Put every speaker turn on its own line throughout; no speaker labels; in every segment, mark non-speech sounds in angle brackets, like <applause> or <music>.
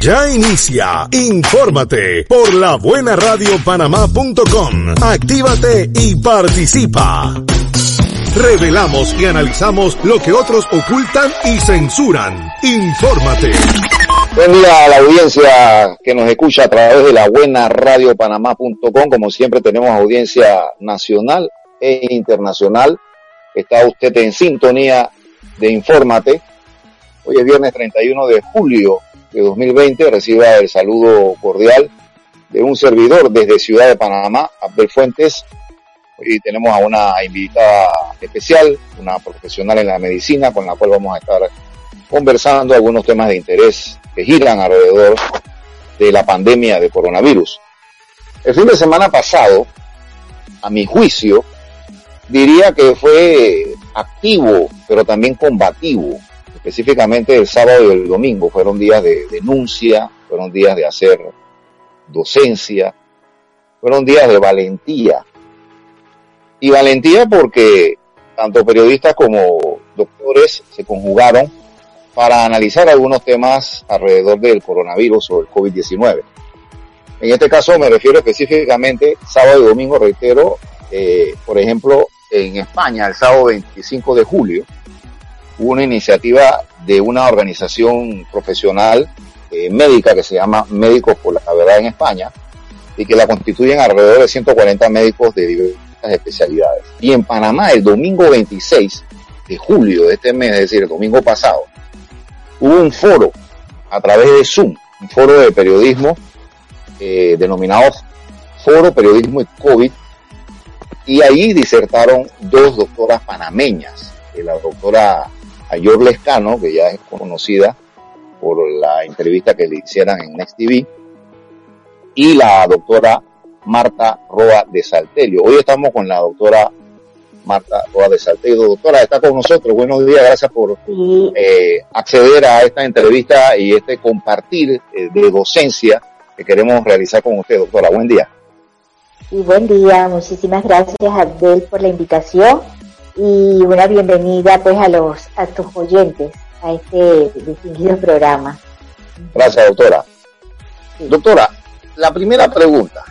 Ya inicia. Infórmate por la buena radio panamá.com. Actívate y participa. Revelamos y analizamos lo que otros ocultan y censuran. Infórmate.
Buen día a la audiencia que nos escucha a través de la buena radio panamá.com. Como siempre tenemos audiencia nacional e internacional. Está usted en sintonía de Infórmate. Hoy es viernes 31 de julio de 2020 reciba el saludo cordial de un servidor desde Ciudad de Panamá, Abel Fuentes. Hoy tenemos a una invitada especial, una profesional en la medicina con la cual vamos a estar conversando algunos temas de interés que giran alrededor de la pandemia de coronavirus. El fin de semana pasado, a mi juicio, diría que fue activo, pero también combativo específicamente el sábado y el domingo fueron días de denuncia, fueron días de hacer docencia, fueron días de valentía. Y valentía porque tanto periodistas como doctores se conjugaron para analizar algunos temas alrededor del coronavirus o el COVID-19. En este caso me refiero específicamente sábado y domingo, reitero, eh, por ejemplo, en España, el sábado 25 de julio, hubo una iniciativa de una organización profesional eh, médica que se llama Médicos por la Verdad en España y que la constituyen alrededor de 140 médicos de diversas especialidades. Y en Panamá, el domingo 26 de julio de este mes, es decir, el domingo pasado, hubo un foro a través de Zoom, un foro de periodismo eh, denominado Foro Periodismo y COVID, y ahí disertaron dos doctoras panameñas, eh, la doctora Ayor Lescano, que ya es conocida por la entrevista que le hicieran en Next TV, y la doctora Marta Roa de Saltelio. Hoy estamos con la doctora Marta Roa de Saltelio. Doctora, está con nosotros. Buenos días, gracias por eh, acceder a esta entrevista y este compartir eh, de docencia que queremos realizar con usted, doctora. Buen día.
Y buen día, muchísimas gracias Abdel por la invitación y una bienvenida pues a los a tus oyentes a este distinguido programa.
Gracias, doctora. Doctora, la primera pregunta.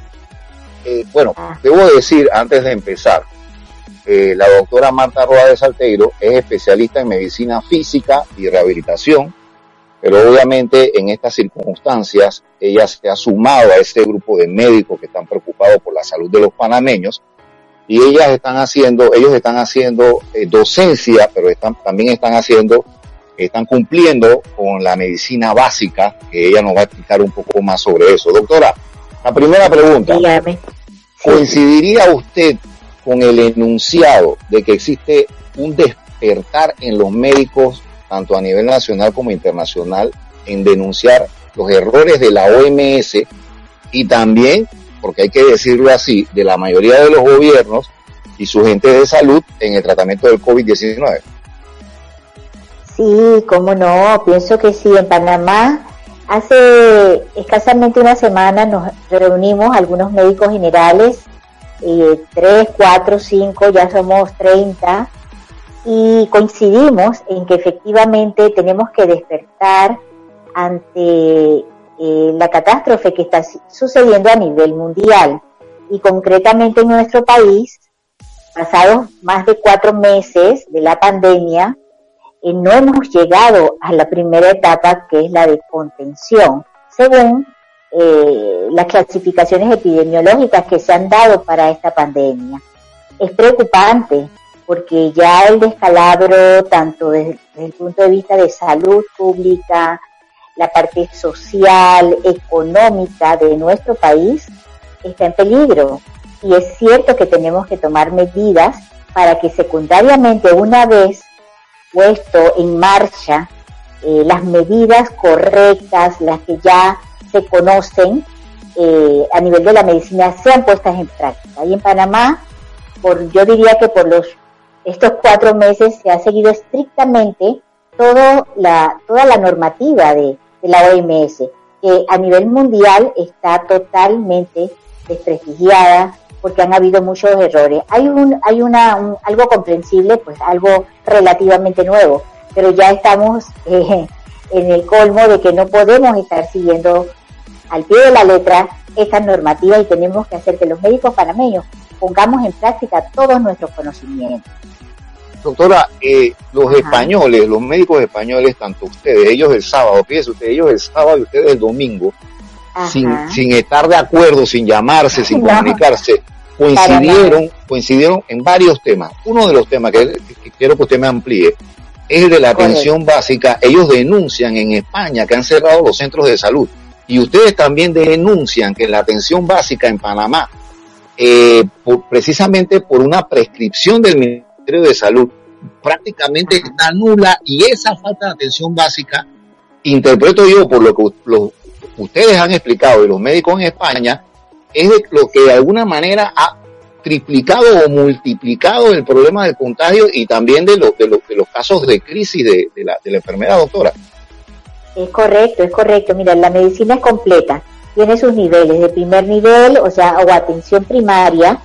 Eh, bueno, ah. debo decir antes de empezar, eh, la doctora Marta Roa de Salteiro es especialista en medicina física y rehabilitación, pero obviamente en estas circunstancias ella se ha sumado a este grupo de médicos que están preocupados por la salud de los panameños y ellas están haciendo, ellos están haciendo eh, docencia, pero están, también están haciendo, están cumpliendo con la medicina básica, que ella nos va a explicar un poco más sobre eso. Doctora, la primera pregunta. ¿Coincidiría usted con el enunciado de que existe un despertar en los médicos, tanto a nivel nacional como internacional, en denunciar los errores de la OMS y también porque hay que decirlo así, de la mayoría de los gobiernos y sus gente de salud en el tratamiento del COVID-19.
Sí, cómo no, pienso que sí, en Panamá hace escasamente una semana nos reunimos algunos médicos generales, eh, tres, cuatro, cinco, ya somos 30, y coincidimos en que efectivamente tenemos que despertar ante eh, la catástrofe que está sucediendo a nivel mundial y concretamente en nuestro país, pasados más de cuatro meses de la pandemia, eh, no hemos llegado a la primera etapa que es la de contención, según eh, las clasificaciones epidemiológicas que se han dado para esta pandemia. Es preocupante porque ya el descalabro, tanto desde el punto de vista de salud pública, la parte social, económica de nuestro país está en peligro. Y es cierto que tenemos que tomar medidas para que secundariamente, una vez puesto en marcha eh, las medidas correctas, las que ya se conocen eh, a nivel de la medicina, sean puestas en práctica. Y en Panamá, por, yo diría que por los estos cuatro meses se ha seguido estrictamente todo la, toda la normativa de, la OMS, que a nivel mundial está totalmente desprestigiada porque han habido muchos errores. Hay un, hay una, algo comprensible, pues algo relativamente nuevo, pero ya estamos eh, en el colmo de que no podemos estar siguiendo al pie de la letra esta normativa y tenemos que hacer que los médicos panameños pongamos en práctica todos nuestros conocimientos.
Doctora, eh, los españoles, los médicos españoles, tanto ustedes, ellos el sábado, fíjense ustedes, ellos el sábado y ustedes el domingo, sin, sin estar de acuerdo, sin llamarse, sin <laughs> comunicarse, coincidieron, coincidieron en varios temas. Uno de los temas que, quiero que usted me amplíe es el de la atención básica. Ellos denuncian en España que han cerrado los centros de salud. Y ustedes también denuncian que la atención básica en Panamá, eh, precisamente por una prescripción del Ministerio de Salud, prácticamente está nula y esa falta de atención básica, interpreto yo por lo que ustedes han explicado y los médicos en España, es lo que de alguna manera ha triplicado o multiplicado el problema del contagio y también de, de, los casos de crisis de, la, de la enfermedad, doctora.
Es correcto, es correcto. Mira, la medicina es completa. Tiene sus niveles de primer nivel, o sea, o atención primaria,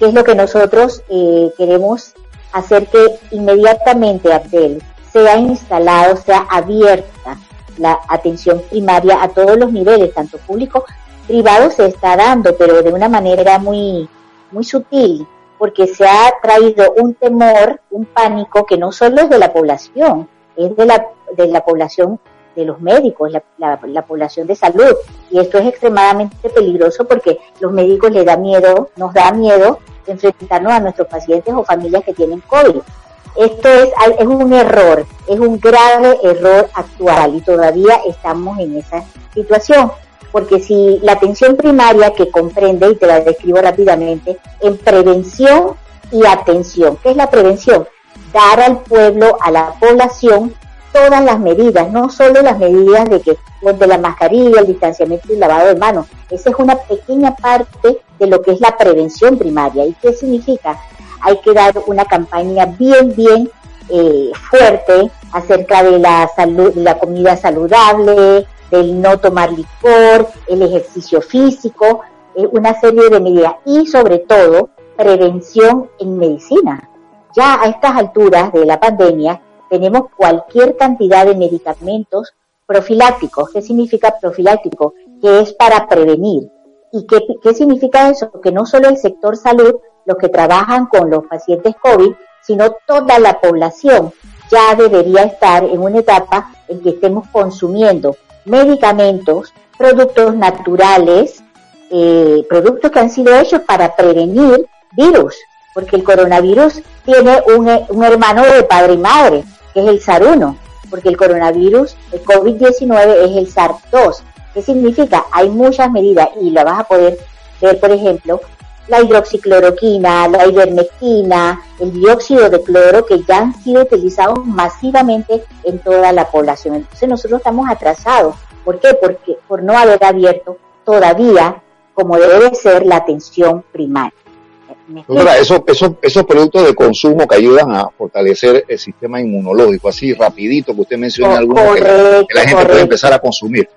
que es lo que nosotros eh, queremos hacer que inmediatamente, Abdel, sea instalado, sea abierta la atención primaria a todos los niveles, tanto público, privado se está dando, pero de una manera muy, muy sutil, porque se ha traído un temor, un pánico que no solo es de la población, es de la, de la población de los médicos, la, la, población de salud. Y esto es extremadamente peligroso porque los médicos les da miedo, nos da miedo enfrentarnos a nuestros pacientes o familias que tienen COVID. Esto es, es un error, es un grave error actual y todavía estamos en esa situación. Porque si la atención primaria que comprende, y te la describo rápidamente, en prevención y atención, ¿qué es la prevención? Dar al pueblo, a la población, todas las medidas, no solo las medidas de que de la mascarilla, el distanciamiento y el lavado de manos. Esa es una pequeña parte de lo que es la prevención primaria. ¿Y qué significa? Hay que dar una campaña bien, bien eh, fuerte acerca de la salud, la comida saludable, del no tomar licor, el ejercicio físico, eh, una serie de medidas y sobre todo prevención en medicina. Ya a estas alturas de la pandemia tenemos cualquier cantidad de medicamentos profilácticos. ¿Qué significa profiláctico? Que es para prevenir. ¿Y qué, qué significa eso? Que no solo el sector salud, los que trabajan con los pacientes COVID, sino toda la población ya debería estar en una etapa en que estemos consumiendo medicamentos, productos naturales, eh, productos que han sido hechos para prevenir virus, porque el coronavirus tiene un, un hermano de padre y madre, que es el SARS-1, porque el coronavirus, el COVID-19 es el SARS-2. ¿Qué significa? Hay muchas medidas y lo vas a poder ver, por ejemplo, la hidroxicloroquina, la ivermectina, el dióxido de cloro que ya han sido utilizados masivamente en toda la población. Entonces nosotros estamos atrasados. ¿Por qué? Porque por no haber abierto todavía como debe ser la atención primaria.
Doctora, eso, eso, esos productos de consumo que ayudan a fortalecer el sistema inmunológico, así rapidito que usted menciona algunos que, la gente puede empezar a consumir.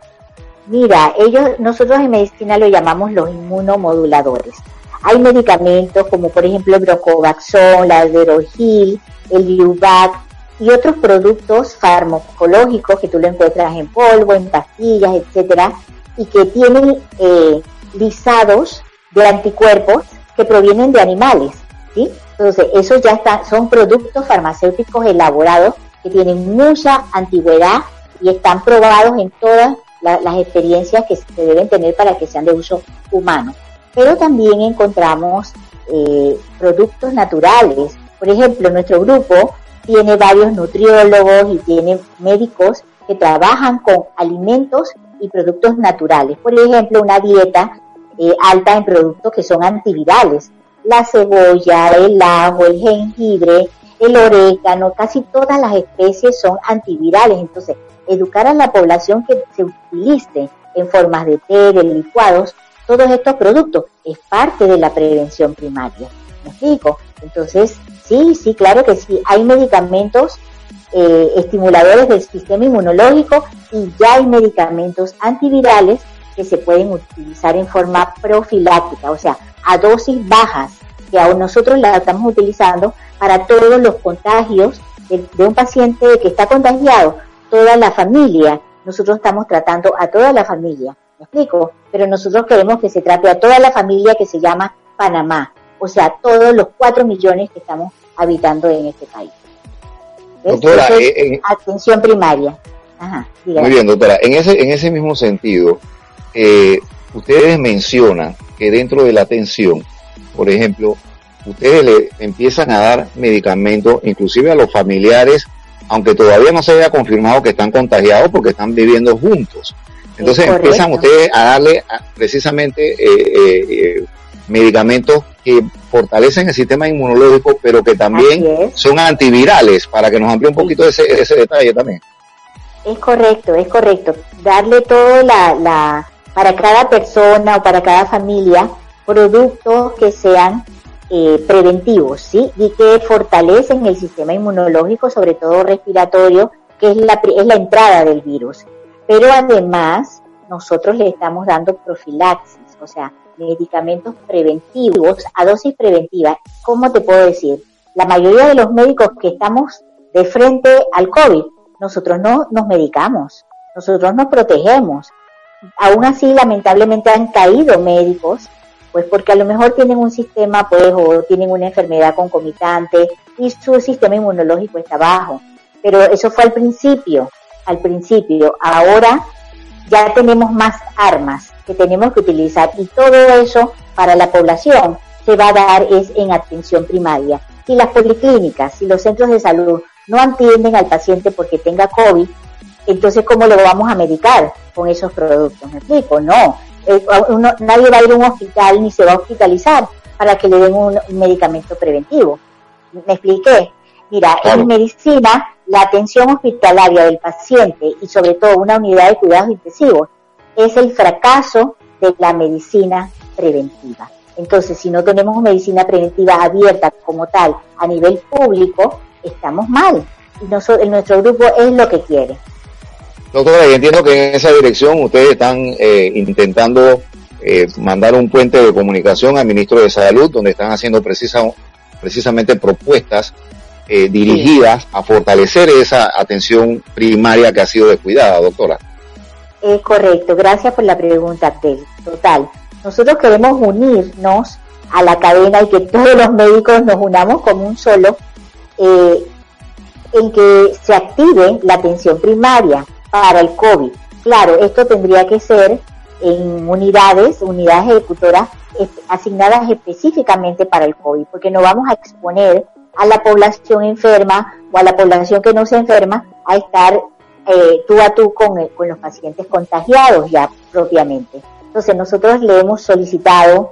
Mira, ellos, nosotros en medicina lo llamamos los inmunomoduladores. Hay medicamentos como por ejemplo el brocovaxón, la alderogil, el liubac y otros productos farmacológicos que tú lo encuentras en polvo, en pastillas, etcétera, y que tienen eh, lisados de anticuerpos que provienen de animales, ¿sí? Entonces, esos ya están, son productos farmacéuticos elaborados que tienen mucha antigüedad y están probados en todas las experiencias que se deben tener para que sean de uso humano. Pero también encontramos eh, productos naturales. Por ejemplo, nuestro grupo tiene varios nutriólogos y tiene médicos que trabajan con alimentos y productos naturales. Por ejemplo, una dieta eh, alta en productos que son antivirales. La cebolla, el ajo, el jengibre, el orégano, casi todas las especies son antivirales. Entonces, educar a la población que se utilice en formas de té, de licuados, todos estos productos. Es parte de la prevención primaria. ¿Me explico? Entonces, sí, sí, claro que sí. Hay medicamentos eh, estimuladores del sistema inmunológico y ya hay medicamentos antivirales que se pueden utilizar en forma profiláctica, o sea, a dosis bajas, que aún nosotros la estamos utilizando para todos los contagios de, de un paciente que está contagiado, toda la familia. Nosotros estamos tratando a toda la familia, ¿me explico? Pero nosotros queremos que se trate a toda la familia que se llama Panamá, o sea, todos los cuatro millones que estamos habitando en este país.
Doctora, eh,
atención primaria.
muy bien, doctora. En ese, en ese mismo sentido, eh, ustedes mencionan que dentro de la atención, por ejemplo, ustedes le empiezan a dar medicamentos, inclusive a los familiares, aunque todavía no se haya confirmado que están contagiados porque están viviendo juntos. Entonces empiezan ustedes a darle precisamente eh, eh medicamentos que fortalecen el sistema inmunológico, pero que también son antivirales, para que nos amplíe un poquito ese, ese detalle también.
Es correcto, es correcto. Darle todo la, la, para cada persona o para cada familia, productos que sean eh, preventivos, ¿sí? Y que fortalecen el sistema inmunológico, sobre todo respiratorio, que es la, es la entrada del virus. Pero además, nosotros le estamos dando profilaxis, o sea, medicamentos preventivos a dosis preventiva. ¿Cómo te puedo decir? La mayoría de los médicos que estamos de frente al COVID, nosotros no nos medicamos, nosotros nos protegemos. Aún así, lamentablemente han caído médicos, pues porque a lo mejor tienen un sistema, pues, o tienen una enfermedad concomitante y su sistema inmunológico está bajo. Pero eso fue al principio, al principio. Ahora ya tenemos más armas que tenemos que utilizar y todo eso para la población se va a dar es en atención primaria. Si las policlínicas, si los centros de salud no atienden al paciente porque tenga COVID, entonces ¿cómo lo vamos a medicar con esos productos? ¿Me explico? No, eh, nadie va a ir a un hospital ni se va a hospitalizar para que le den un, medicamento preventivo. ¿Me expliqué? Mira, en medicina, la atención hospitalaria del paciente y sobre todo una unidad de cuidados intensivos es el fracaso de la medicina preventiva. Entonces, si no tenemos medicina preventiva abierta como tal a nivel público, estamos mal. Y nosotros, nuestro grupo es lo que quiere.
Doctora, y entiendo que en esa dirección ustedes están eh, intentando eh, mandar un puente de comunicación al ministro de Salud, donde están haciendo precisa, precisamente propuestas eh, dirigidas a fortalecer esa atención primaria que ha sido descuidada, doctora.
Es correcto, gracias por la pregunta, Abdel. Total. Nosotros queremos unirnos a la cadena y que todos los médicos nos unamos como un solo, eh, en que se active la atención primaria para el COVID. Claro, esto tendría que ser en unidades, unidades ejecutoras asignadas específicamente para el COVID, porque no vamos a exponer a la población enferma o a la población que no se enferma a estar eh, tú a tú con, con los pacientes contagiados ya propiamente. Entonces nosotros le hemos solicitado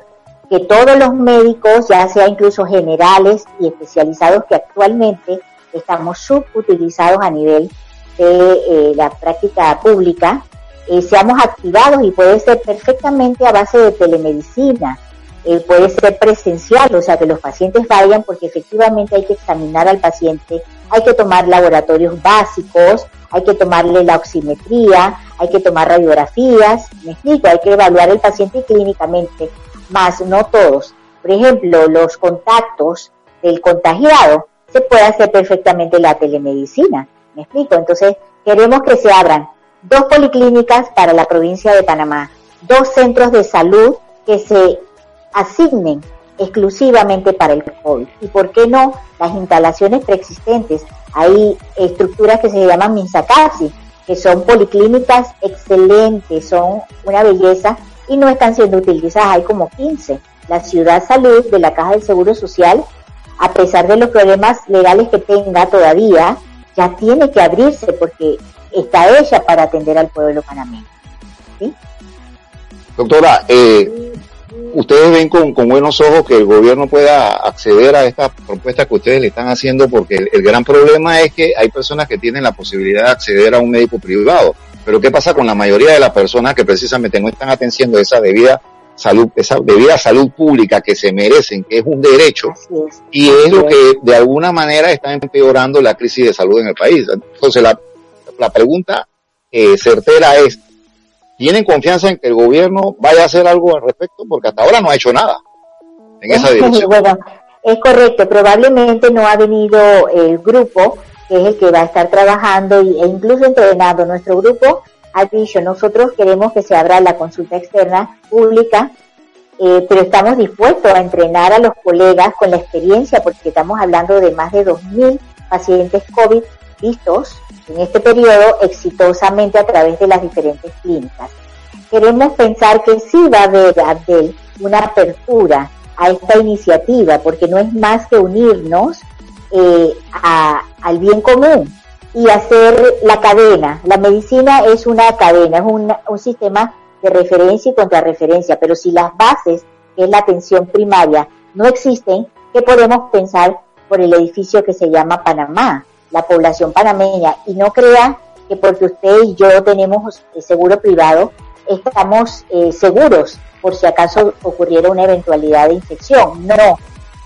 que todos los médicos, ya sea incluso generales y especializados que actualmente estamos subutilizados a nivel de eh, la práctica pública, seamos activados y puede ser perfectamente a base de telemedicina, puede ser presencial, o sea, que los pacientes vayan porque efectivamente hay que examinar al paciente, hay que tomar laboratorios básicos, hay que tomarle la oximetría, hay que tomar radiografías, me explico, hay que evaluar el paciente clínicamente, más no todos. Por ejemplo, los contactos del contagiado se puede hacer perfectamente la telemedicina, me explico. Entonces, queremos que se abran dos policlínicas para la provincia de Panamá, dos centros de salud que se asignen exclusivamente para el COVID. Y por qué no las instalaciones preexistentes hay estructuras que se llaman Minsakasi, que son policlínicas excelentes, son una belleza y no están siendo utilizadas. Hay como 15. La Ciudad Salud de la Caja del Seguro Social, a pesar de los problemas legales que tenga todavía, ya tiene que abrirse porque está hecha para atender al pueblo panameño.
Doctora, eh, ustedes ven con, buenos ojos que el gobierno pueda acceder a esta propuesta que ustedes le están haciendo, porque el, gran problema es que hay personas que tienen la posibilidad de acceder a un médico privado. Pero ¿qué pasa con la mayoría de las personas que precisamente no están atendiendo esa debida salud, esa debida salud pública que se merecen, que es un derecho, y es lo que de alguna manera está empeorando la crisis de salud en el país. Entonces la, la pregunta eh, certera es, ¿tienen confianza en que el gobierno vaya a hacer algo al respecto? Porque hasta ahora no ha hecho nada en esa dirección.
Bueno, es correcto, probablemente no ha venido el grupo que es el que va a estar trabajando e incluso entrenando. Nuestro grupo dicho, nosotros queremos que se abra la consulta externa pública, eh, pero estamos dispuestos a entrenar a los colegas con la experiencia, porque estamos hablando de más de 2.000 pacientes COVID vistos en este periodo exitosamente a través de las diferentes clínicas. Queremos pensar que sí va a haber, Abdel, una apertura a esta iniciativa, porque no es más que unirnos eh, al bien común y hacer la cadena. La medicina es una cadena, es un, un sistema de referencia y contrarreferencia, pero si las bases, que es la atención primaria, no existen, ¿qué podemos pensar por el edificio que se llama Panamá? la población panameña y no crea que porque usted y yo tenemos seguro privado estamos eh, seguros por si acaso ocurriera una eventualidad de infección. No,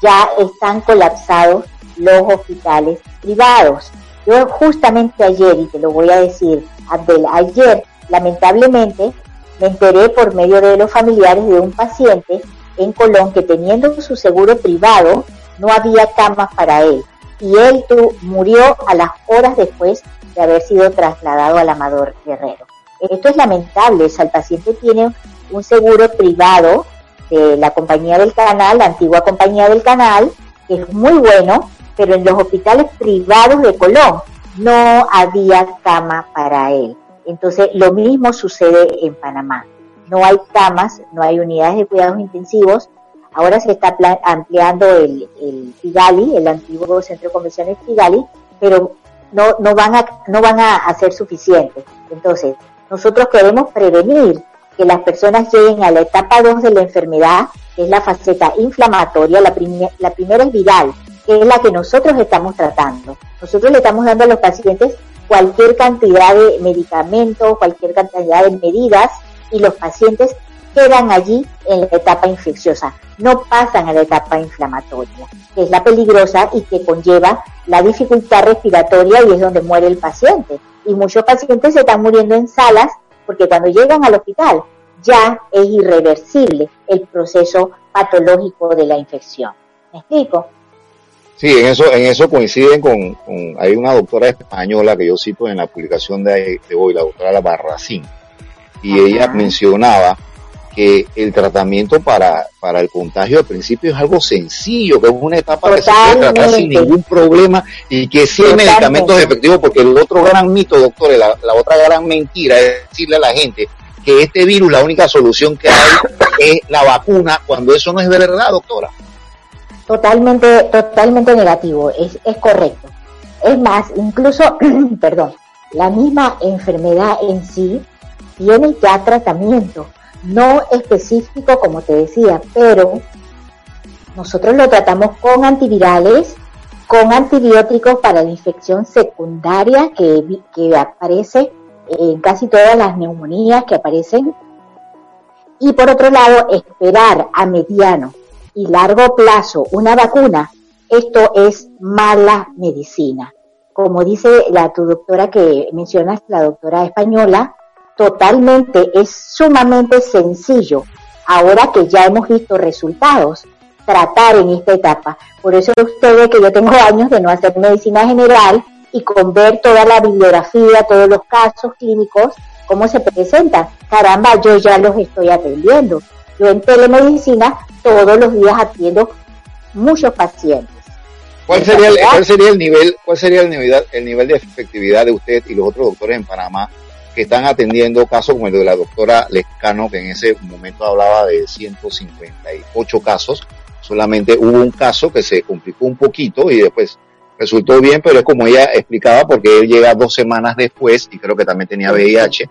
ya están colapsados los hospitales privados. Yo justamente ayer, y te lo voy a decir, Abdel, ayer lamentablemente me enteré por medio de los familiares de un paciente en Colón que teniendo su seguro privado no había camas para él y él murió a las horas después de haber sido trasladado al Amador Guerrero. Esto es lamentable, o el paciente tiene un seguro privado de la compañía del canal, la antigua compañía del canal, que es muy bueno, pero en los hospitales privados de Colón no había cama para él. Entonces, lo mismo sucede en Panamá. No hay camas, no hay unidades de cuidados intensivos, Ahora se está ampliando el, el el antiguo centro de convenciones pero no, no, van a, no van a, ser suficientes. Entonces, nosotros queremos prevenir que las personas lleguen a la etapa 2 de la enfermedad, que es la faceta inflamatoria, la, la primera es viral, que es la que nosotros estamos tratando. Nosotros le estamos dando a los pacientes cualquier cantidad de medicamentos, cualquier cantidad de medidas, y los pacientes quedan allí en la etapa infecciosa, no pasan a la etapa inflamatoria, que es la peligrosa y que conlleva la dificultad respiratoria y es donde muere el paciente. Y muchos pacientes se están muriendo en salas porque cuando llegan al hospital ya es irreversible el proceso patológico de la infección. ¿Me explico?
Sí, en eso, en eso coinciden con, hay una doctora española que yo cito en la publicación de, hoy, la doctora Barracín, y ella mencionaba que el tratamiento para, para el contagio al principio es algo sencillo, que es una etapa que se puede tratar sin ningún problema y que sí hay medicamentos efectivos, porque el otro gran mito, doctor, la, la otra gran mentira es decirle a la gente que este virus, la única solución que hay es la vacuna, cuando eso no es verdad, doctora.
Totalmente, totalmente negativo, es, es correcto. Es más, incluso, <clears throat> perdón, la misma enfermedad en sí tiene ya tratamiento no específico, como te decía, pero nosotros lo tratamos con antivirales, con antibióticos para la infección secundaria que, que aparece en casi todas las neumonías que aparecen. Y por otro lado, esperar a mediano y largo plazo una vacuna, esto es mala medicina. Como dice la tu doctora que mencionas, la doctora española, totalmente, es sumamente sencillo, ahora que ya hemos visto resultados, tratar en esta etapa. Por eso usted que yo tengo años de no hacer medicina general y con ver toda la bibliografía, todos los casos clínicos, cómo se presentan. Caramba, yo ya los estoy atendiendo. Yo en telemedicina todos los días atiendo muchos pacientes.
¿Cuál sería, el, ¿Cuál sería el nivel, cuál sería el nivel, el nivel de efectividad de usted y los otros doctores en Panamá que están atendiendo casos como el de la doctora Lescano, que en ese momento hablaba de 158 casos. Solamente hubo un caso que se complicó un poquito y después resultó bien, pero es como ella explicaba, porque él llega dos semanas después y creo que también tenía VIH.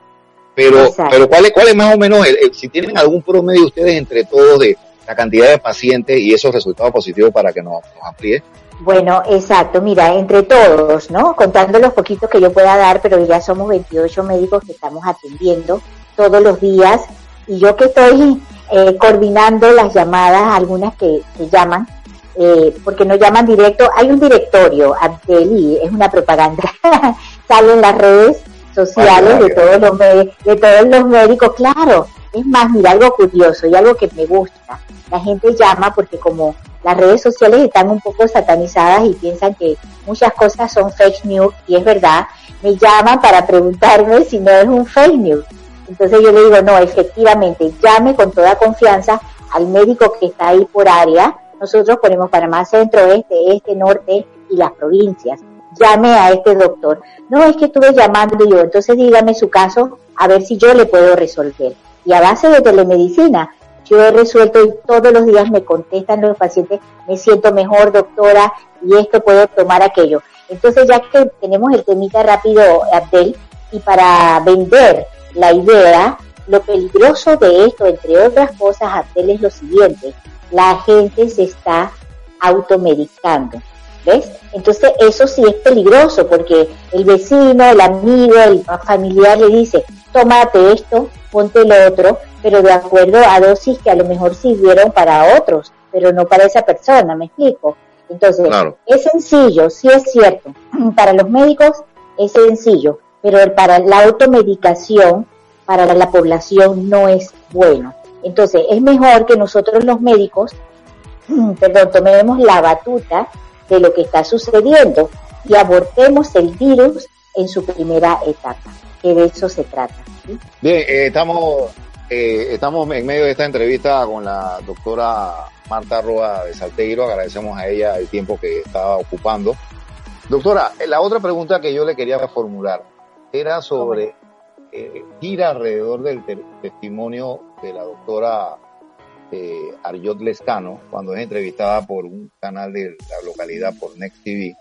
Pero, pero ¿cuál es, cuál es más o menos, si tienen algún promedio ustedes entre todos de la cantidad de pacientes y esos resultados positivos para que nos, nos amplíe.
Bueno, exacto. Mira, entre todos, ¿no? Contando los poquitos que yo pueda dar, pero ya somos 28 médicos que estamos atendiendo todos los días y yo que estoy eh, coordinando las llamadas, algunas que, que llaman, eh, porque no llaman directo, hay un directorio, Abdeli, es una propaganda, <laughs> sale en las redes sociales de todos los de todos los médicos, claro. Es más, mira, algo curioso y algo que me gusta. La gente llama porque como las redes sociales están un poco satanizadas y piensan que muchas cosas son fake news y es verdad, me llaman para preguntarme si no es un fake news. Entonces yo le digo, no, efectivamente, llame con toda confianza al médico que está ahí por área. Nosotros ponemos Panamá Centro, Este, Este, Norte y las provincias. Llame a este doctor. No es que estuve llamando yo, entonces dígame su caso a ver si yo le puedo resolver. Y a base de telemedicina, yo he resuelto y todos los días me contestan los pacientes, me siento mejor doctora y esto puedo tomar aquello. Entonces ya que tenemos el temita rápido, Abdel, y para vender la idea, lo peligroso de esto, entre otras cosas, Abdel, es lo siguiente, la gente se está automedicando. ¿Ves? Entonces eso sí es peligroso porque el vecino, el amigo, el familiar le dice, tómate esto, ponte lo otro, pero de acuerdo a dosis que a lo mejor sirvieron para otros, pero no para esa persona, ¿me explico? Entonces, es sencillo, sí es cierto, <clears throat> para los médicos es sencillo, pero para la automedicación, para la población no es bueno. Entonces, es mejor que nosotros los médicos, <clears throat> perdón, tomemos la batuta de lo que está sucediendo y abortemos el virus en su primera etapa, que de eso se trata.
Bien, eh, estamos, eh, estamos en medio de esta entrevista con la doctora Marta Roa de Salteiro, agradecemos a ella el tiempo que estaba ocupando. Doctora, la otra pregunta que yo le quería formular era sobre, eh, gira alrededor del testimonio de la doctora eh, Arjot Lescano, cuando es entrevistada por un canal de la localidad, por Next TV.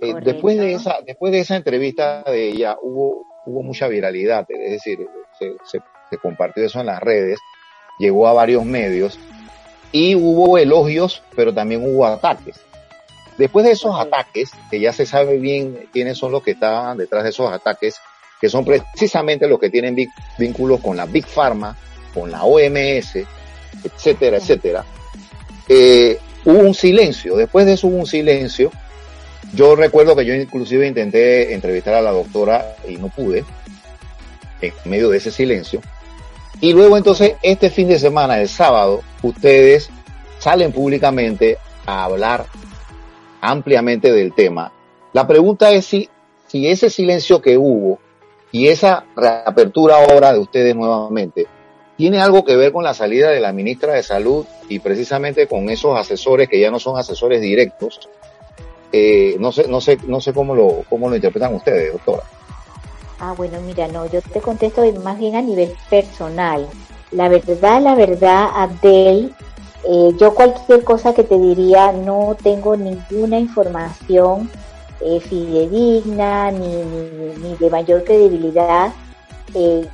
Eh, después, de esa, después de esa entrevista de ella hubo, hubo mucha viralidad, es decir, se, se, compartió eso en las redes, llegó a varios medios y hubo elogios, pero también hubo ataques. Después de esos ataques, que ya se sabe bien quiénes son los que estaban detrás de esos ataques, que son precisamente los que tienen vínculos con la Big Pharma, con la OMS, etcétera, etcétera, eh, hubo un silencio. Después de eso hubo un silencio. Yo recuerdo que yo inclusive intenté entrevistar a la doctora y no pude, en medio de ese silencio. Y luego entonces, este fin de semana, el sábado, ustedes salen públicamente a hablar ampliamente del tema. La pregunta es si, si ese silencio que hubo y esa reapertura ahora de ustedes nuevamente tiene algo que ver con la salida de la ministra de Salud y precisamente con esos asesores que ya no son asesores directos. Eh, no sé, no sé, no sé cómo lo, cómo lo interpretan ustedes, doctora.
Ah, bueno, mira, no, yo te contesto más bien a nivel personal. La verdad, la verdad, Abdel, eh, yo cualquier cosa que te diría, no tengo ninguna información eh, fidedigna ni, ni, de mayor credibilidad. Eh,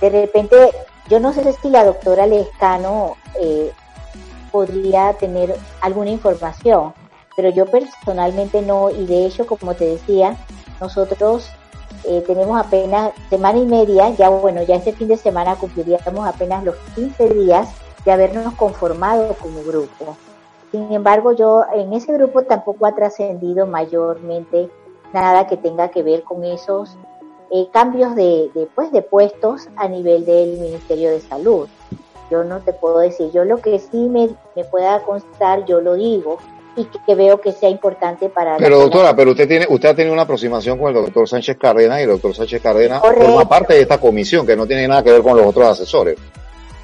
de repente yo no sé si la doctora Lescano eh, podría tener alguna información, pero yo personalmente no, y de hecho, como te decía, nosotros eh, tenemos apenas semana y media, ya bueno, ya este fin de semana cumpliríamos apenas los 15 días de habernos conformado como grupo. Sin embargo, yo en ese grupo tampoco ha trascendido mayormente nada que tenga que ver con esos eh, cambios de, de, pues, de puestos a nivel del Ministerio de Salud. Yo no te puedo decir, yo lo que sí me, me pueda constar, yo lo digo y que, veo que sea importante para...
Pero doctora, pero usted tiene usted ha tenido una aproximación con el doctor Sánchez Cárdenas y el doctor Sánchez Cárdenas forma parte de esta comisión que no tiene nada que ver con los otros asesores.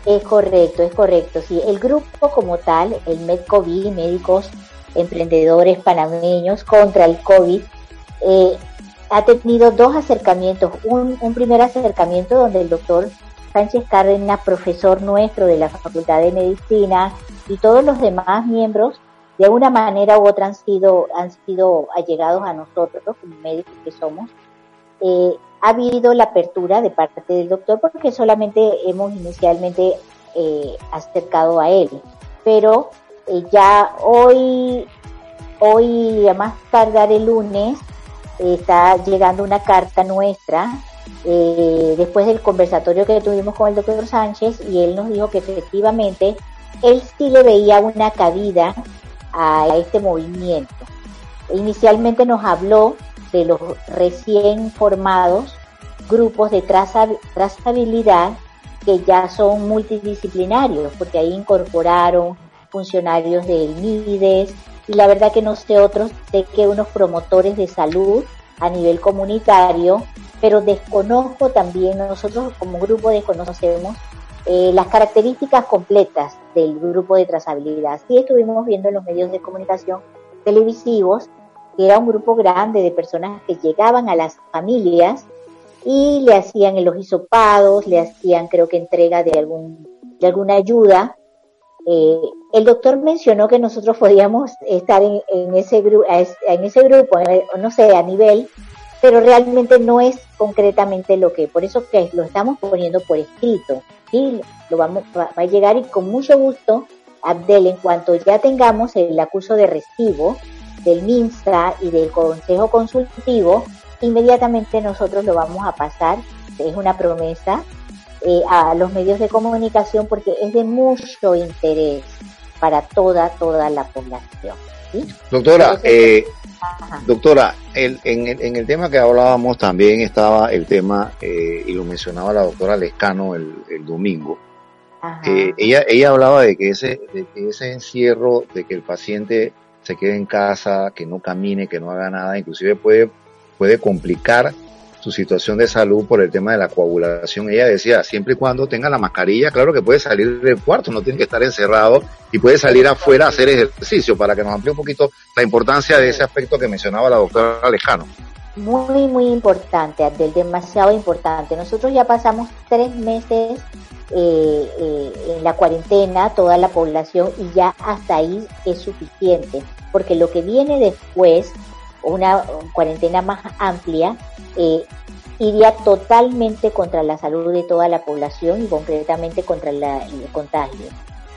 Es correcto, es correcto, sí. El grupo como tal, el MedCovid, médicos emprendedores panameños contra el COVID, eh, ha tenido dos acercamientos. Un, primer acercamiento donde el doctor Sánchez Cárdenas, profesor nuestro de la Facultad de Medicina, y todos los demás miembros, de una manera u otra han sido, han sido allegados a nosotros, como médicos que somos. Eh, ha habido la apertura de parte del doctor porque solamente hemos inicialmente eh, acercado a él. pero eh, ya hoy, hoy a más tardar el lunes, está llegando una carta nuestra eh, después del conversatorio que tuvimos con el doctor Sánchez y él nos dijo que efectivamente él sí le veía una cabida a este movimiento. Inicialmente nos habló de los recién formados grupos de trazabilidad que ya son multidisciplinarios, porque ahí incorporaron funcionarios del MIDES y la verdad que no sé otros, sé que unos promotores de salud a nivel comunitario, pero desconozco también, nosotros como grupo desconocemos eh, las características completas del grupo de trazabilidad. Sí estuvimos viendo en los medios de comunicación televisivos que era un grupo grande de personas que llegaban a las familias y le hacían los hisopados, le hacían creo que entrega de algún de alguna ayuda. Eh, el doctor mencionó que nosotros podíamos estar en, ese grupo, en ese grupo, no sé, a nivel, pero realmente no es concretamente lo que, por eso que lo estamos poniendo por escrito. Y lo vamos, va, a llegar y con mucho gusto, Abdel, en cuanto ya tengamos el acuso de recibo del MINSA y del Consejo Consultivo, inmediatamente nosotros lo vamos a pasar, es una promesa, eh, a los medios de comunicación porque es de mucho interés para toda, toda la población.
Doctora, eh, doctora, el, en, el, en, el, tema que hablábamos también estaba el tema, eh, y lo mencionaba la doctora Lescano el, el domingo, ella, ella hablaba de que ese, de que ese encierro, de que el paciente se quede en casa, que no camine, que no haga nada, inclusive puede puede complicar su situación de salud por el tema de la coagulación. Ella decía, siempre y cuando tenga la mascarilla, claro que puede salir del cuarto, no tiene que estar encerrado y puede salir afuera a hacer ejercicio para que nos amplíe un poquito la importancia de ese aspecto que mencionaba la doctora Alejano.
Muy, muy importante, Abdel, demasiado importante. Nosotros ya pasamos tres meses eh, eh, en la cuarentena, toda la población, y ya hasta ahí es suficiente, porque lo que viene después una cuarentena más amplia, eh, iría totalmente contra la salud de toda la población y concretamente contra el contagio.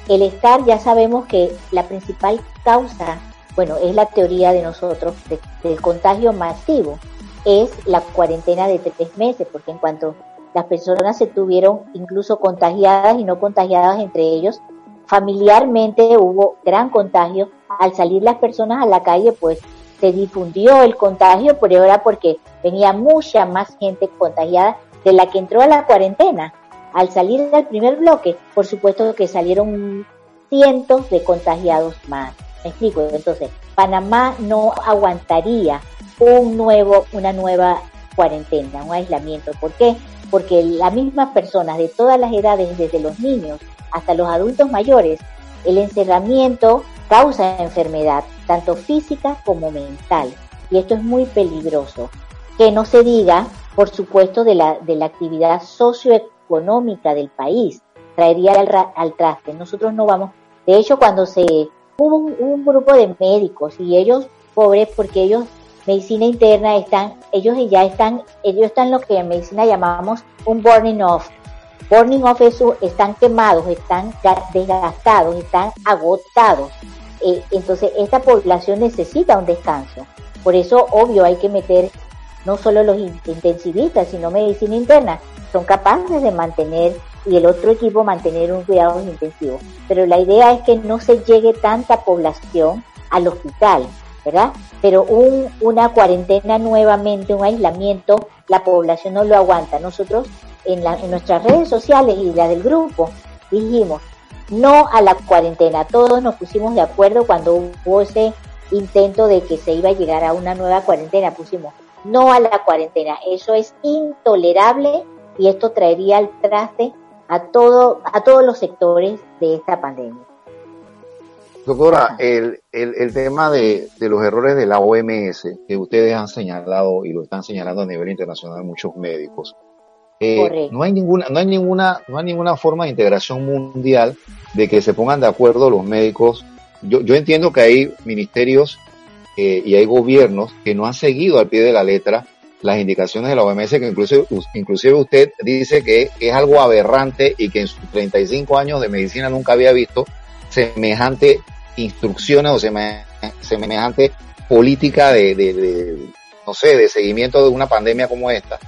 El estar, ya sabemos que la principal causa, bueno, es la teoría de nosotros del contagio masivo, es la cuarentena de tres meses, porque en cuanto las personas se tuvieron incluso contagiadas y no contagiadas entre ellos, familiarmente hubo gran contagio. Al salir las personas a la calle, pues se difundió el contagio, pero era porque venía mucha más gente contagiada de la que entró a la cuarentena. Al salir del primer bloque, por supuesto que salieron cientos de contagiados más. Me explico, entonces, Panamá no aguantaría un nuevo, una nueva cuarentena, un aislamiento. ¿Por qué? Porque las mismas personas de todas las edades, desde los niños hasta los adultos mayores, el encerramiento causa enfermedad, tanto física como mental. Y esto es muy peligroso. Que no se diga, por supuesto, de la, de la actividad socioeconómica del país. Traería al, traste. Nosotros no vamos. De hecho, cuando se hubo un, grupo de médicos y ellos, pobres, porque ellos medicina interna están, ellos ya están, ellos están lo que en medicina llamamos un burning off. Burning off es, están quemados, están desgastados, están agotados. Eh, entonces esta población necesita un descanso. Por eso, obvio, hay que meter no solo los intensivistas, sino medicina interna. Son capaces de mantener y el otro equipo mantener un cuidado intensivo. Pero la idea es que no se llegue tanta población al hospital, ¿verdad? Pero un, una cuarentena nuevamente, un aislamiento, la población no lo aguanta. Nosotros en, en nuestras redes sociales y la del grupo dijimos, no a la cuarentena. Todos nos pusimos de acuerdo cuando hubo ese intento de que se iba a llegar a una nueva cuarentena. Pusimos no a la cuarentena. Eso es intolerable y esto traería al traste a todo a todos los sectores de esta pandemia.
Doctora, el, el, el tema de, de, los errores de la OMS que ustedes han señalado y lo están señalando a nivel internacional muchos médicos, eh, no hay ninguna, no hay ninguna, no hay ninguna forma de integración mundial de que se pongan de acuerdo los médicos. Yo, yo entiendo que hay ministerios eh, y hay gobiernos que no han seguido al pie de la letra las indicaciones de la OMS, que inclusive, inclusive usted dice que es algo aberrante y que en sus 35 años de medicina nunca había visto semejante instrucciones o semejante política de, no sé, de seguimiento de una pandemia como esta.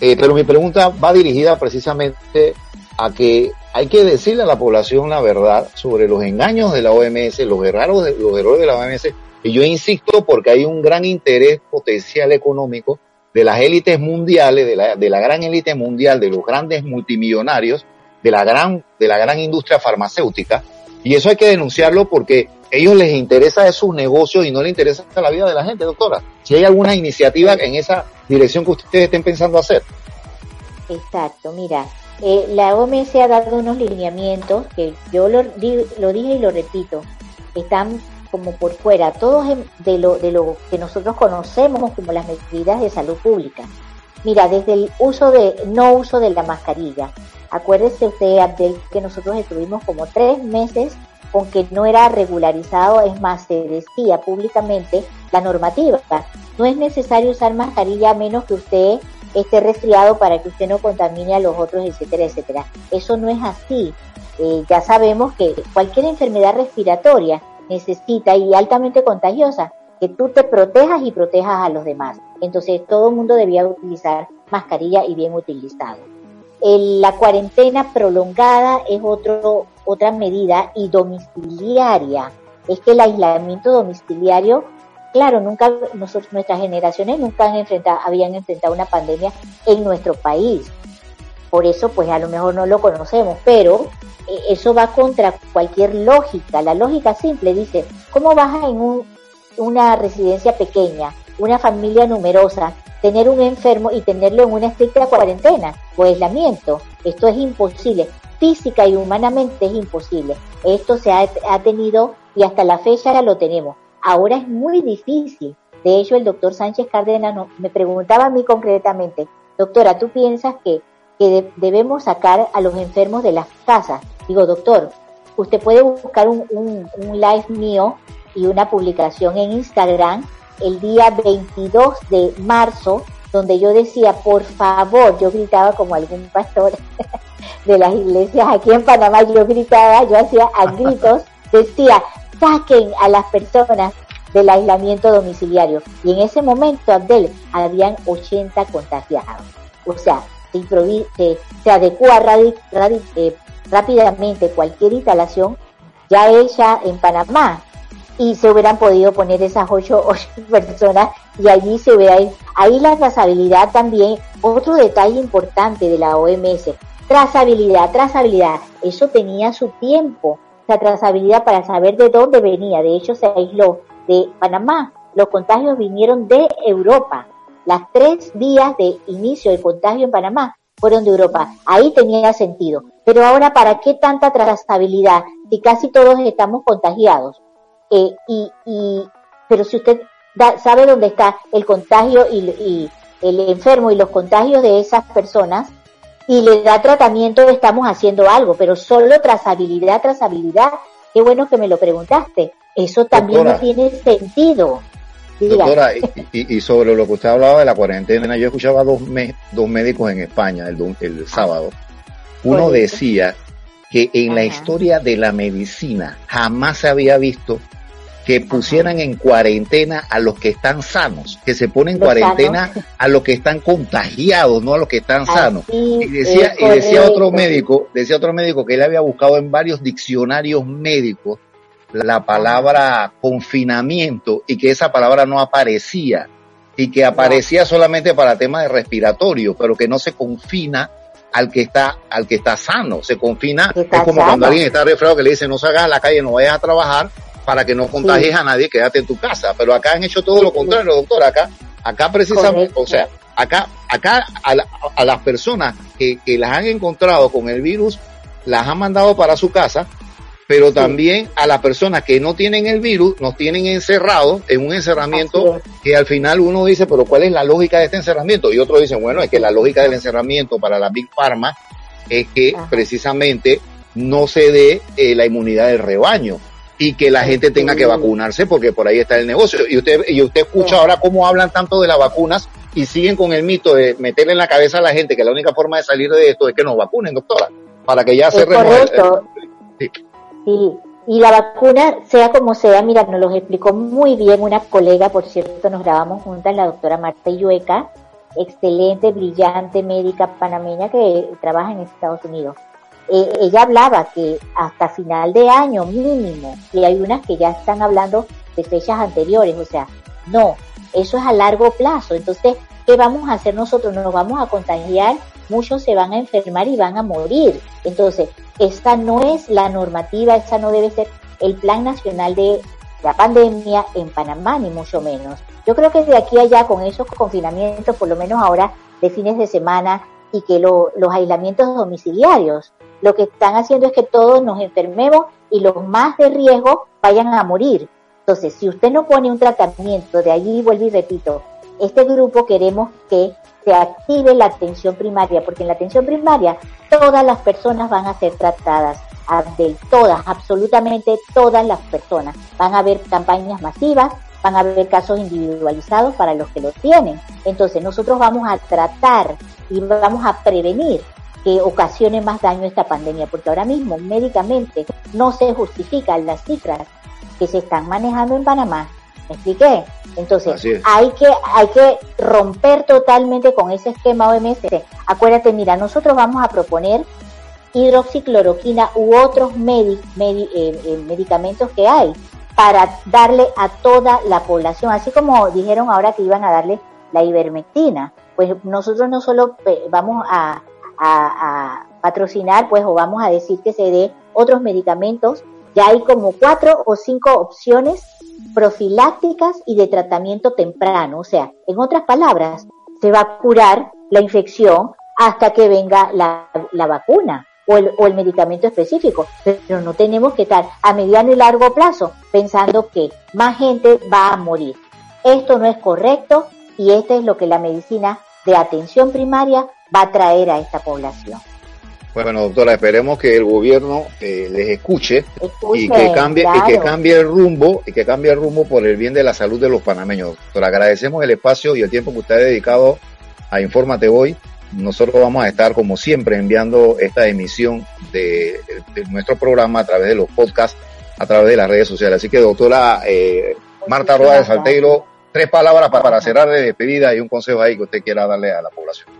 Eh, pero mi pregunta va dirigida precisamente a que hay que decirle a la población la verdad sobre los engaños de la OMS, los errores de, los errores de la OMS, y yo insisto porque hay un gran interés potencial económico de las élites mundiales, de la, de la gran élite mundial, de los grandes multimillonarios, de la gran, de la gran industria farmacéutica, y eso hay que denunciarlo porque ellos les interesa sus negocios y no les interesa la vida de la gente, doctora. Si hay alguna iniciativa en esa dirección que ustedes estén pensando hacer.
Exacto, mira, eh, la OMS ha dado unos lineamientos que yo lo, lo dije y lo repito, están como por fuera, todos de lo, de lo que nosotros conocemos como las medidas de salud pública. Mira, desde el uso de, no uso de la mascarilla. Acuérdese usted, Abdel, que nosotros estuvimos como tres meses con que no era regularizado, es más, se decía públicamente la normativa. No es necesario usar mascarilla a menos que usted esté resfriado para que usted no contamine a los otros, etcétera, etcétera. Eso no es así. Eh, ya sabemos que cualquier enfermedad respiratoria necesita y altamente contagiosa que tú te protejas y protejas a los demás. Entonces todo el mundo debía utilizar mascarilla y bien utilizado. La cuarentena prolongada es otro, otra medida y domiciliaria. Es que el aislamiento domiciliario, claro, nunca nosotros, nuestras generaciones nunca han enfrentado, habían enfrentado una pandemia en nuestro país. Por eso, pues a lo mejor no lo conocemos, pero eh, eso va contra cualquier lógica. La lógica simple dice, ¿cómo vas en una residencia pequeña, una familia numerosa, tener un enfermo y tenerlo en una estricta cuarentena o aislamiento? Esto es imposible. Física y humanamente es imposible. Esto se ha, tenido y hasta la fecha ya lo tenemos. Ahora es muy difícil. De hecho, el doctor Sánchez Cárdenas me preguntaba a mí concretamente, doctora, ¿tú piensas que, que debemos sacar a los enfermos de las casas? Digo, doctor, usted puede buscar un, un, live mío y una publicación en Instagram el día 22 de marzo, donde yo decía, por favor, yo gritaba como algún pastor <laughs> de las iglesias aquí en Panamá, yo gritaba, yo hacía a gritos, <laughs> decía, saquen a las personas del aislamiento domiciliario. Y en ese momento, Abdel, habían 80 contagiados. O sea, se, se, se adecua eh, rápidamente cualquier instalación ya hecha en Panamá y se hubieran podido poner esas ocho, <laughs> personas y allí se hubiera ahí la trazabilidad también otro detalle importante de la OMS trazabilidad trazabilidad eso tenía su tiempo la trazabilidad para saber de dónde venía de hecho se aisló de Panamá los contagios vinieron de Europa las tres días de inicio de contagio en Panamá fueron de Europa. Ahí tenía sentido. Pero ahora, ¿para qué tanta trazabilidad si casi todos estamos contagiados? Eh, y, y, pero si usted sabe dónde está el contagio y, y, el enfermo y los contagios de esas personas y le da tratamiento, estamos haciendo algo, pero solo trazabilidad, trazabilidad. Qué bueno que me lo preguntaste. Eso también no tiene sentido.
Doctora, y, sobre lo que usted hablaba de la cuarentena, yo escuchaba dos, dos médicos en España el, el sábado. Uno decía que en la historia de la medicina jamás se había visto que pusieran en cuarentena a los que están sanos, que se ponen en cuarentena a los que están contagiados, no a los que están sanos. y decía, y decía otro médico, decía otro médico que él había buscado en varios diccionarios médicos la palabra confinamiento y que esa palabra no aparecía y que aparecía solamente para temas de respiratorio, pero que no se confina al que está al que está sano, se confina es como cuando alguien está resfriado que le dice no salgas a la calle, no vayas a trabajar para que no contagies a nadie, quédate en tu casa, pero acá han hecho todo lo contrario, doctor, acá acá precisamente, o sea, acá acá a, a las personas que, que las han encontrado con el virus las han mandado para su casa pero también a las personas que no tienen el virus, nos tienen encerrados en un encerramiento que al final uno dice, pero ¿cuál es la lógica de este encerramiento? Y otros dicen, bueno, es que la lógica del encerramiento para la Big Pharma es que precisamente no se dé eh, la inmunidad del rebaño y que la gente tenga que vacunarse porque por ahí está el negocio. Y usted, y usted escucha ahora cómo hablan tanto de las vacunas y siguen con el mito de meterle en la cabeza a la gente que la única forma de salir de esto es que nos vacunen, doctora, para que ya se
remueva. Sí, Y la vacuna, sea como sea, mira, nos lo explicó muy bien una colega, por cierto, nos grabamos juntas, la doctora Marta Yueca, excelente, brillante médica panameña que trabaja en Estados Unidos. Eh, ella hablaba que hasta final de año mínimo, y hay unas que ya están hablando de fechas anteriores, o sea, no, eso es a largo plazo. Entonces, ¿qué vamos a hacer nosotros? Nos vamos a contagiar, muchos se van a enfermar y van a morir. Entonces, esta no es la normativa, esta no debe ser el plan nacional de la pandemia en Panamá, ni mucho menos. Yo creo que de aquí a allá, con esos confinamientos, por lo menos ahora de fines de semana, y que los aislamientos domiciliarios, lo que están haciendo es que todos nos enfermemos y los más de riesgo vayan a morir. Entonces, si usted no pone un tratamiento, de allí vuelvo y repito, este grupo queremos que se active la atención primaria, porque en la atención primaria todas las personas van a ser tratadas, de todas, absolutamente todas las personas. Van a haber campañas masivas, van a haber casos individualizados para los que lo tienen. Entonces nosotros vamos a tratar y vamos a prevenir que ocasione más daño esta pandemia, porque ahora mismo médicamente no se justifican las cifras que se están manejando en Panamá. ¿Me expliqué? Entonces, hay que, hay que romper totalmente con ese esquema OMS. Acuérdate, mira, nosotros vamos a proponer hidroxicloroquina u otros eh, eh, medicamentos que hay para darle a toda la población, así como dijeron ahora que iban a darle la ivermectina. Pues nosotros no solo eh, vamos a, a patrocinar, pues, o vamos a decir que se dé otros medicamentos ya hay como cuatro o cinco opciones profilácticas y de tratamiento temprano. O sea, en otras palabras, se va a curar la infección hasta que venga la, vacuna o el, o el, medicamento específico. Pero no tenemos que estar a mediano y largo plazo pensando que más gente va a morir. Esto no es correcto y esto es lo que la medicina de atención primaria va a traer a esta población.
Bueno, doctora, esperemos que el gobierno eh, les escuche, y que cambie y que cambie el rumbo y que cambie el rumbo por el bien de la salud de los panameños. Doctora, agradecemos el espacio y el tiempo que usted ha dedicado a Infórmate hoy. Nosotros vamos a estar, como siempre, enviando esta emisión de, nuestro programa a través de los podcasts, a través de las redes sociales. Así que, doctora eh, Marta Roa de Salteiro, tres palabras para, para cerrar de despedida y un consejo ahí que usted quiera darle a la población.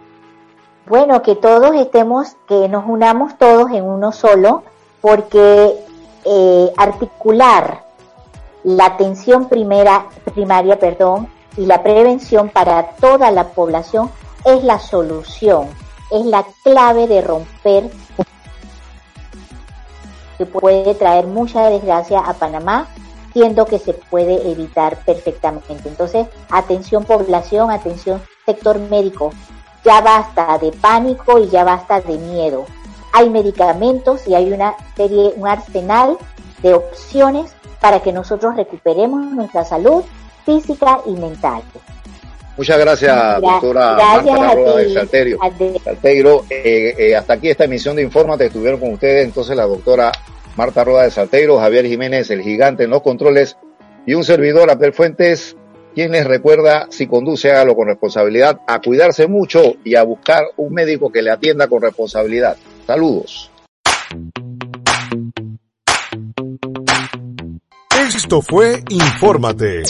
Bueno, que todos estemos, que nos unamos todos en uno solo, porque eh, articular la atención primera, primaria perdón, y la prevención para toda la población es la solución, es la clave de romper que puede traer mucha desgracia a Panamá, siendo que se puede evitar perfectamente. Entonces, atención población, atención sector médico, ya basta de pánico y ya basta de miedo. Hay medicamentos y hay una serie, un arsenal de opciones para que nosotros recuperemos nuestra salud física y mental.
Muchas gracias, doctora gracias Marta de Salterio. Salteiro, eh, eh, hasta aquí esta emisión de Infórmate. Estuvieron con ustedes entonces la doctora Marta Roda de Salteiro, Javier Jiménez, el gigante en los controles, y un servidor, Abel Fuentes, quien les recuerda, si conduce, hágalo con responsabilidad, a cuidarse mucho y a buscar un médico que le atienda con responsabilidad. Saludos.
Esto fue Infórmate